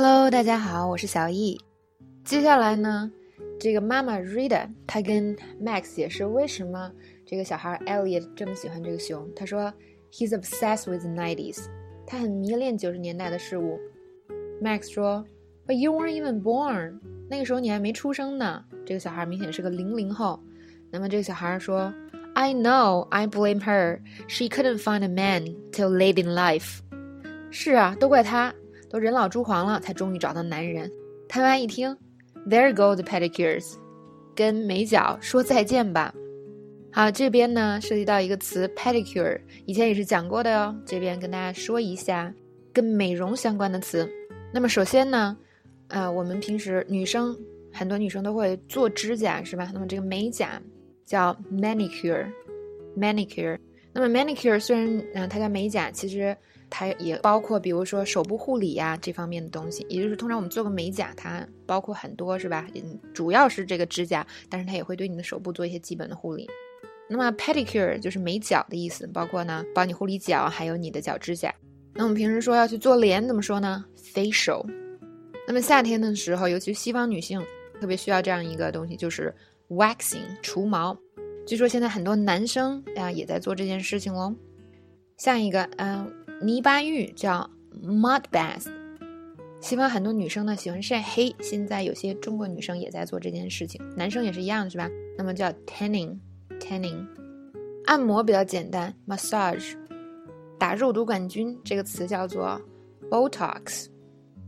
Hello，大家好，我是小易。接下来呢，这个妈妈 Rita 她跟 Max 解释为什么这个小孩 Elliot 这么喜欢这个熊。他说，He's obsessed with the nineties，他很迷恋九十年代的事物。Max 说，But you weren't even born，那个时候你还没出生呢。这个小孩明显是个零零后。那么这个小孩说，I know I blame her. She couldn't find a man till late in life. 是啊，都怪她，都人老珠黄了，才终于找到男人。他妈一听，There go the pedicures，跟美脚说再见吧。好，这边呢涉及到一个词 pedicure，以前也是讲过的哟。这边跟大家说一下跟美容相关的词。那么首先呢，呃，我们平时女生很多女生都会做指甲，是吧？那么这个美甲。叫 manicure，manicure。那么 manicure 虽然嗯它叫美甲，其实它也包括比如说手部护理呀这方面的东西。也就是通常我们做个美甲，它包括很多是吧？嗯，主要是这个指甲，但是它也会对你的手部做一些基本的护理。那么 pedicure 就是美脚的意思，包括呢帮你护理脚，还有你的脚指甲。那我们平时说要去做脸，怎么说呢？facial。那么夏天的时候，尤其西方女性特别需要这样一个东西，就是。waxing 除毛，据说现在很多男生啊也在做这件事情喽。下一个，嗯，泥巴浴叫 mud bath。西方很多女生呢喜欢晒黑，现在有些中国女生也在做这件事情，男生也是一样，是吧？那么叫 tanning，tanning。按摩比较简单，massage。打肉毒杆菌这个词叫做 botox。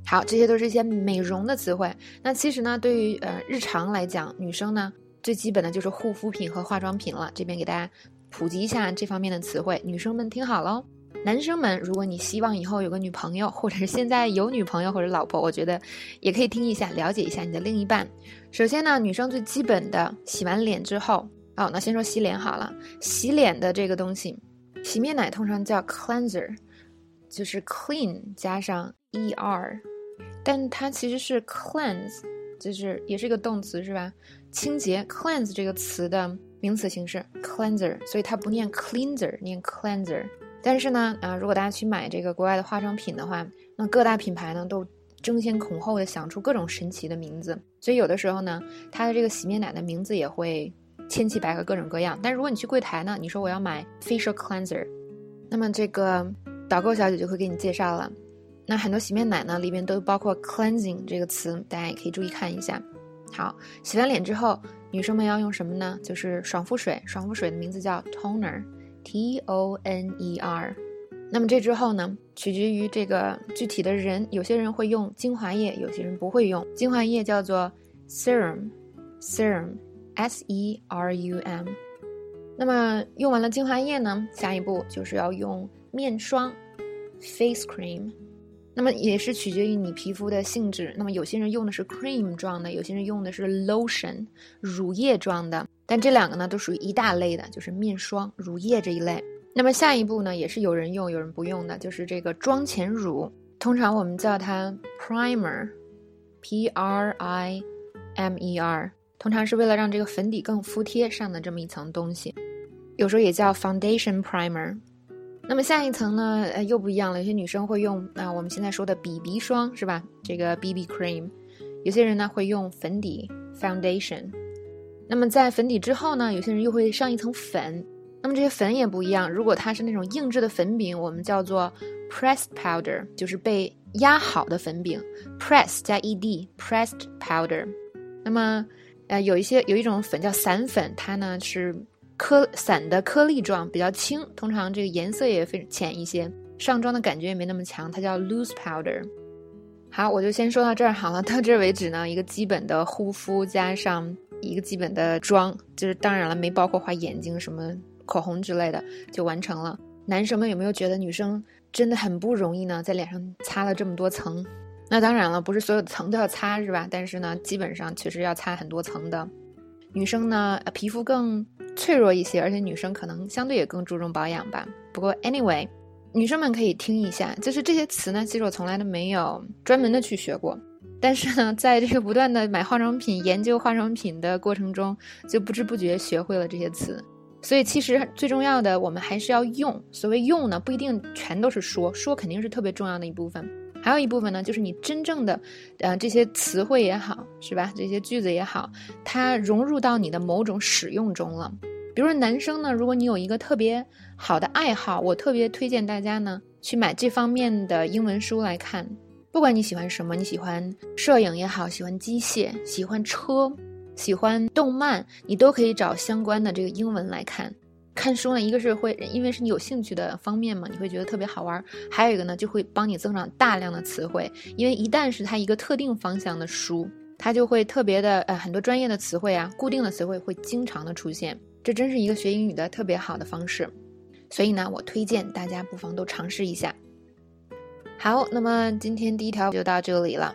好，这些都是一些美容的词汇。那其实呢，对于呃日常来讲，女生呢。最基本的就是护肤品和化妆品了，这边给大家普及一下这方面的词汇，女生们听好喽。男生们，如果你希望以后有个女朋友，或者是现在有女朋友或者老婆，我觉得也可以听一下，了解一下你的另一半。首先呢，女生最基本的洗完脸之后，哦，那先说洗脸好了。洗脸的这个东西，洗面奶通常叫 cleanser，就是 clean 加上 er，但它其实是 cleanse。就是也是一个动词是吧？清洁 cleanse 这个词的名词形式 cleanser，所以它不念 cleanser，念 cleanser。但是呢，啊，如果大家去买这个国外的化妆品的话，那各大品牌呢都争先恐后的想出各种神奇的名字，所以有的时候呢，它的这个洗面奶的名字也会千奇百怪，各种各样。但如果你去柜台呢，你说我要买 facial cleanser，那么这个导购小姐就会给你介绍了。那很多洗面奶呢，里面都包括 cleansing 这个词，大家也可以注意看一下。好，洗完脸之后，女生们要用什么呢？就是爽肤水。爽肤水的名字叫 toner，T O N E R。那么这之后呢，取决于这个具体的人，有些人会用精华液，有些人不会用。精华液叫做 serum，serum，S E R U M。那么用完了精华液呢，下一步就是要用面霜，face cream。那么也是取决于你皮肤的性质。那么有些人用的是 cream 状的，有些人用的是 lotion 乳液状的。但这两个呢，都属于一大类的，就是面霜、乳液这一类。那么下一步呢，也是有人用，有人不用的，就是这个妆前乳。通常我们叫它 primer，p r i m e r，通常是为了让这个粉底更服帖上的这么一层东西。有时候也叫 foundation primer。那么下一层呢？呃，又不一样了。有些女生会用啊，我们现在说的 BB 霜是吧？这个 BB cream。有些人呢会用粉底 foundation。那么在粉底之后呢，有些人又会上一层粉。那么这些粉也不一样。如果它是那种硬质的粉饼，我们叫做 pressed powder，就是被压好的粉饼。press 加 ed pressed powder。那么呃，有一些有一种粉叫散粉，它呢是。颗散的颗粒状比较轻，通常这个颜色也非浅一些，上妆的感觉也没那么强，它叫 loose powder。好，我就先说到这儿好了。到这儿为止呢，一个基本的护肤加上一个基本的妆，就是当然了，没包括画眼睛、什么口红之类的，就完成了。男生们有没有觉得女生真的很不容易呢？在脸上擦了这么多层，那当然了，不是所有的层都要擦是吧？但是呢，基本上确实要擦很多层的。女生呢，皮肤更。脆弱一些，而且女生可能相对也更注重保养吧。不过，anyway，女生们可以听一下，就是这些词呢，其实我从来都没有专门的去学过。但是呢，在这个不断的买化妆品、研究化妆品的过程中，就不知不觉学会了这些词。所以，其实最重要的，我们还是要用。所谓用呢，不一定全都是说，说肯定是特别重要的一部分。还有一部分呢，就是你真正的，呃，这些词汇也好，是吧？这些句子也好，它融入到你的某种使用中了。比如说男生呢，如果你有一个特别好的爱好，我特别推荐大家呢去买这方面的英文书来看。不管你喜欢什么，你喜欢摄影也好，喜欢机械，喜欢车，喜欢动漫，你都可以找相关的这个英文来看。看书呢，一个是会因为是你有兴趣的方面嘛，你会觉得特别好玩；还有一个呢，就会帮你增长大量的词汇。因为一旦是它一个特定方向的书，它就会特别的呃很多专业的词汇啊，固定的词汇会经常的出现。这真是一个学英语的特别好的方式。所以呢，我推荐大家不妨都尝试一下。好，那么今天第一条就到这里了。